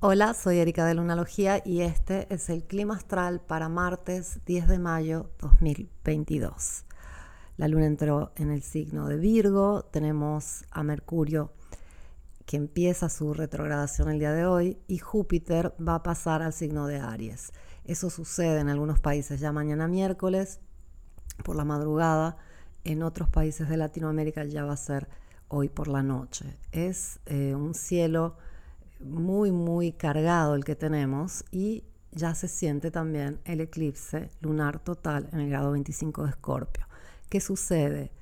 Hola, soy Erika de Lunalogía y este es el clima astral para martes 10 de mayo 2022. La luna entró en el signo de Virgo, tenemos a Mercurio que empieza su retrogradación el día de hoy y Júpiter va a pasar al signo de Aries. Eso sucede en algunos países ya mañana miércoles por la madrugada, en otros países de Latinoamérica ya va a ser hoy por la noche. Es eh, un cielo muy, muy cargado el que tenemos y ya se siente también el eclipse lunar total en el grado 25 de Escorpio. ¿Qué sucede?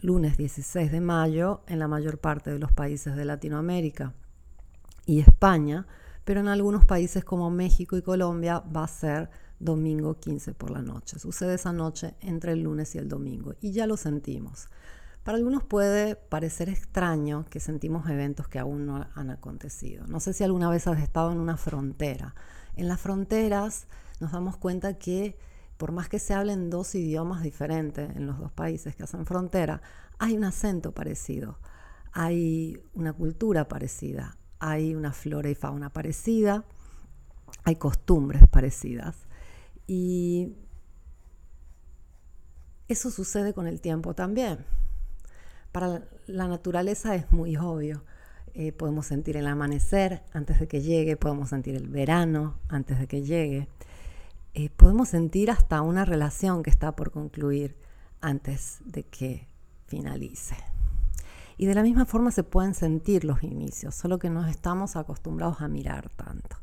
Lunes 16 de mayo en la mayor parte de los países de Latinoamérica y España, pero en algunos países como México y Colombia va a ser domingo 15 por la noche. Sucede esa noche entre el lunes y el domingo y ya lo sentimos. Para algunos puede parecer extraño que sentimos eventos que aún no han acontecido. No sé si alguna vez has estado en una frontera. En las fronteras nos damos cuenta que por más que se hablen dos idiomas diferentes en los dos países que hacen frontera, hay un acento parecido, hay una cultura parecida, hay una flora y fauna parecida, hay costumbres parecidas. Y eso sucede con el tiempo también. Para la naturaleza es muy obvio. Eh, podemos sentir el amanecer antes de que llegue, podemos sentir el verano antes de que llegue, eh, podemos sentir hasta una relación que está por concluir antes de que finalice. Y de la misma forma se pueden sentir los inicios, solo que no estamos acostumbrados a mirar tanto.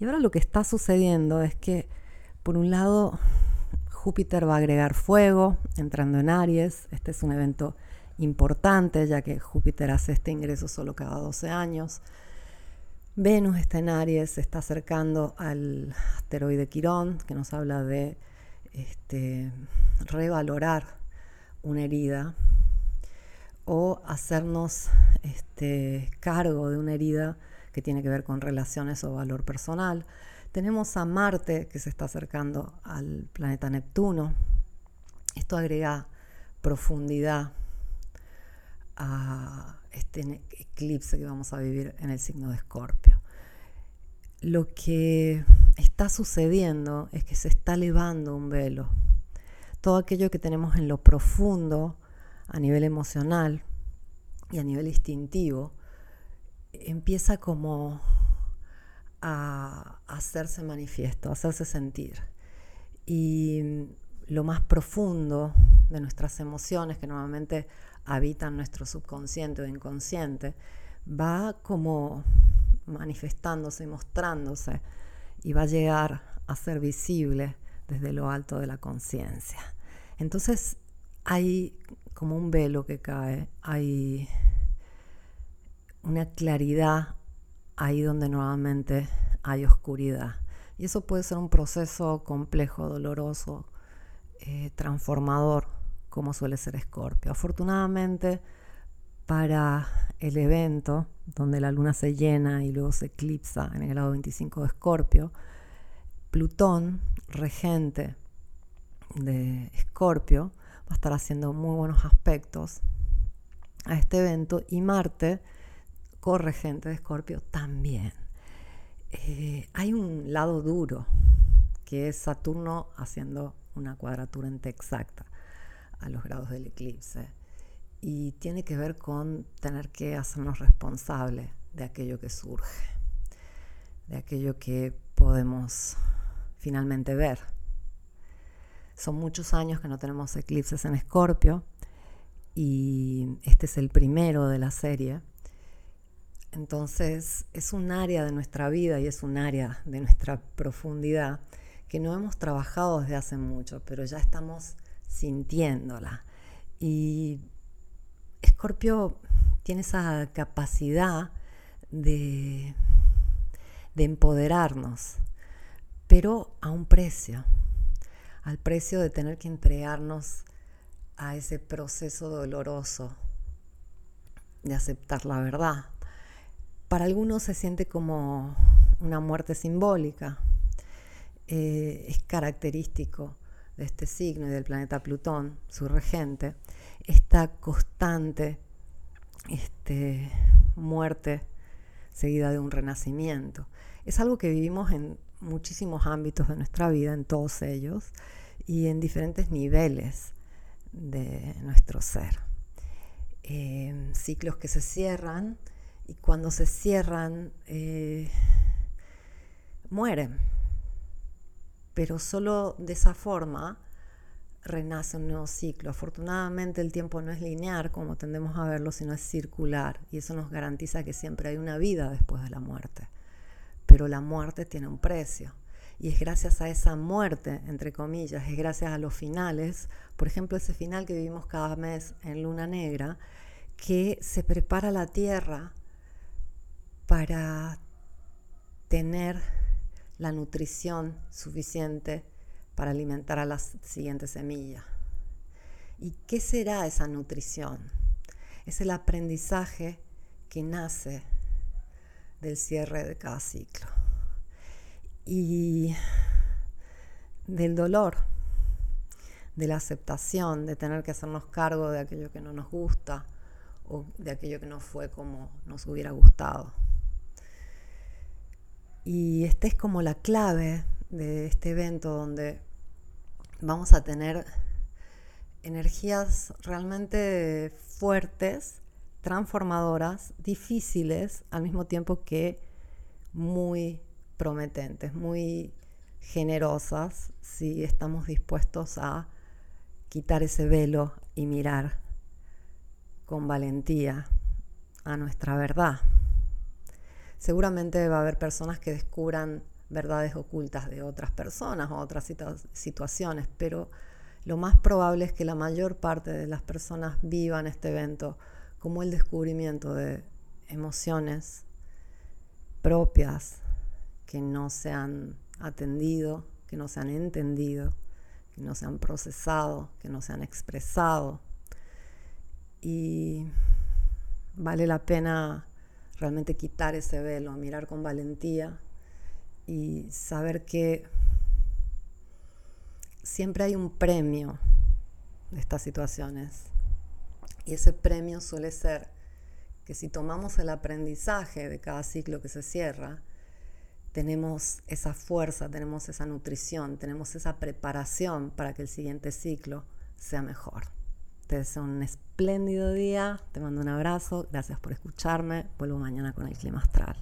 Y ahora lo que está sucediendo es que, por un lado, Júpiter va a agregar fuego entrando en Aries. Este es un evento importante, ya que Júpiter hace este ingreso solo cada 12 años. Venus está en Aries, se está acercando al asteroide Quirón, que nos habla de este, revalorar una herida o hacernos este, cargo de una herida que tiene que ver con relaciones o valor personal. Tenemos a Marte que se está acercando al planeta Neptuno. Esto agrega profundidad a este eclipse que vamos a vivir en el signo de Escorpio. Lo que está sucediendo es que se está elevando un velo. Todo aquello que tenemos en lo profundo, a nivel emocional y a nivel instintivo, empieza como a hacerse manifiesto, a hacerse sentir. Y lo más profundo de nuestras emociones, que normalmente habitan nuestro subconsciente o inconsciente, va como manifestándose y mostrándose y va a llegar a ser visible desde lo alto de la conciencia. Entonces hay como un velo que cae, hay una claridad ahí donde nuevamente hay oscuridad. Y eso puede ser un proceso complejo, doloroso, eh, transformador, como suele ser Escorpio. Afortunadamente, para el evento donde la luna se llena y luego se eclipsa en el grado 25 de Escorpio, Plutón, regente de Escorpio, va a estar haciendo muy buenos aspectos a este evento y Marte, corregente de Escorpio, también. Eh, hay un lado duro, que es Saturno haciendo una cuadratura exacta a los grados del eclipse. Y tiene que ver con tener que hacernos responsables de aquello que surge, de aquello que podemos finalmente ver. Son muchos años que no tenemos eclipses en Escorpio y este es el primero de la serie. Entonces es un área de nuestra vida y es un área de nuestra profundidad que no hemos trabajado desde hace mucho, pero ya estamos sintiéndola. Y Escorpio tiene esa capacidad de, de empoderarnos, pero a un precio, al precio de tener que entregarnos a ese proceso doloroso de aceptar la verdad. Para algunos se siente como una muerte simbólica. Eh, es característico de este signo y del planeta Plutón, su regente, esta constante este, muerte seguida de un renacimiento. es algo que vivimos en muchísimos ámbitos de nuestra vida, en todos ellos, y en diferentes niveles de nuestro ser. Eh, ciclos que se cierran y cuando se cierran eh, mueren, pero solo de esa forma renace un nuevo ciclo. Afortunadamente el tiempo no es lineal como tendemos a verlo, sino es circular y eso nos garantiza que siempre hay una vida después de la muerte. Pero la muerte tiene un precio y es gracias a esa muerte, entre comillas, es gracias a los finales, por ejemplo ese final que vivimos cada mes en Luna Negra, que se prepara la tierra para tener la nutrición suficiente para alimentar a la siguiente semilla. ¿Y qué será esa nutrición? Es el aprendizaje que nace del cierre de cada ciclo y del dolor, de la aceptación, de tener que hacernos cargo de aquello que no nos gusta o de aquello que no fue como nos hubiera gustado. Y esta es como la clave de este evento donde vamos a tener energías realmente fuertes, transformadoras, difíciles, al mismo tiempo que muy prometentes, muy generosas, si estamos dispuestos a quitar ese velo y mirar con valentía a nuestra verdad. Seguramente va a haber personas que descubran verdades ocultas de otras personas o otras situaciones, pero lo más probable es que la mayor parte de las personas vivan este evento como el descubrimiento de emociones propias que no se han atendido, que no se han entendido, que no se han procesado, que no se han expresado. Y vale la pena realmente quitar ese velo, mirar con valentía y saber que siempre hay un premio de estas situaciones. Y ese premio suele ser que si tomamos el aprendizaje de cada ciclo que se cierra, tenemos esa fuerza, tenemos esa nutrición, tenemos esa preparación para que el siguiente ciclo sea mejor. Te deseo un espléndido día, te mando un abrazo, gracias por escucharme, vuelvo mañana con el clima astral.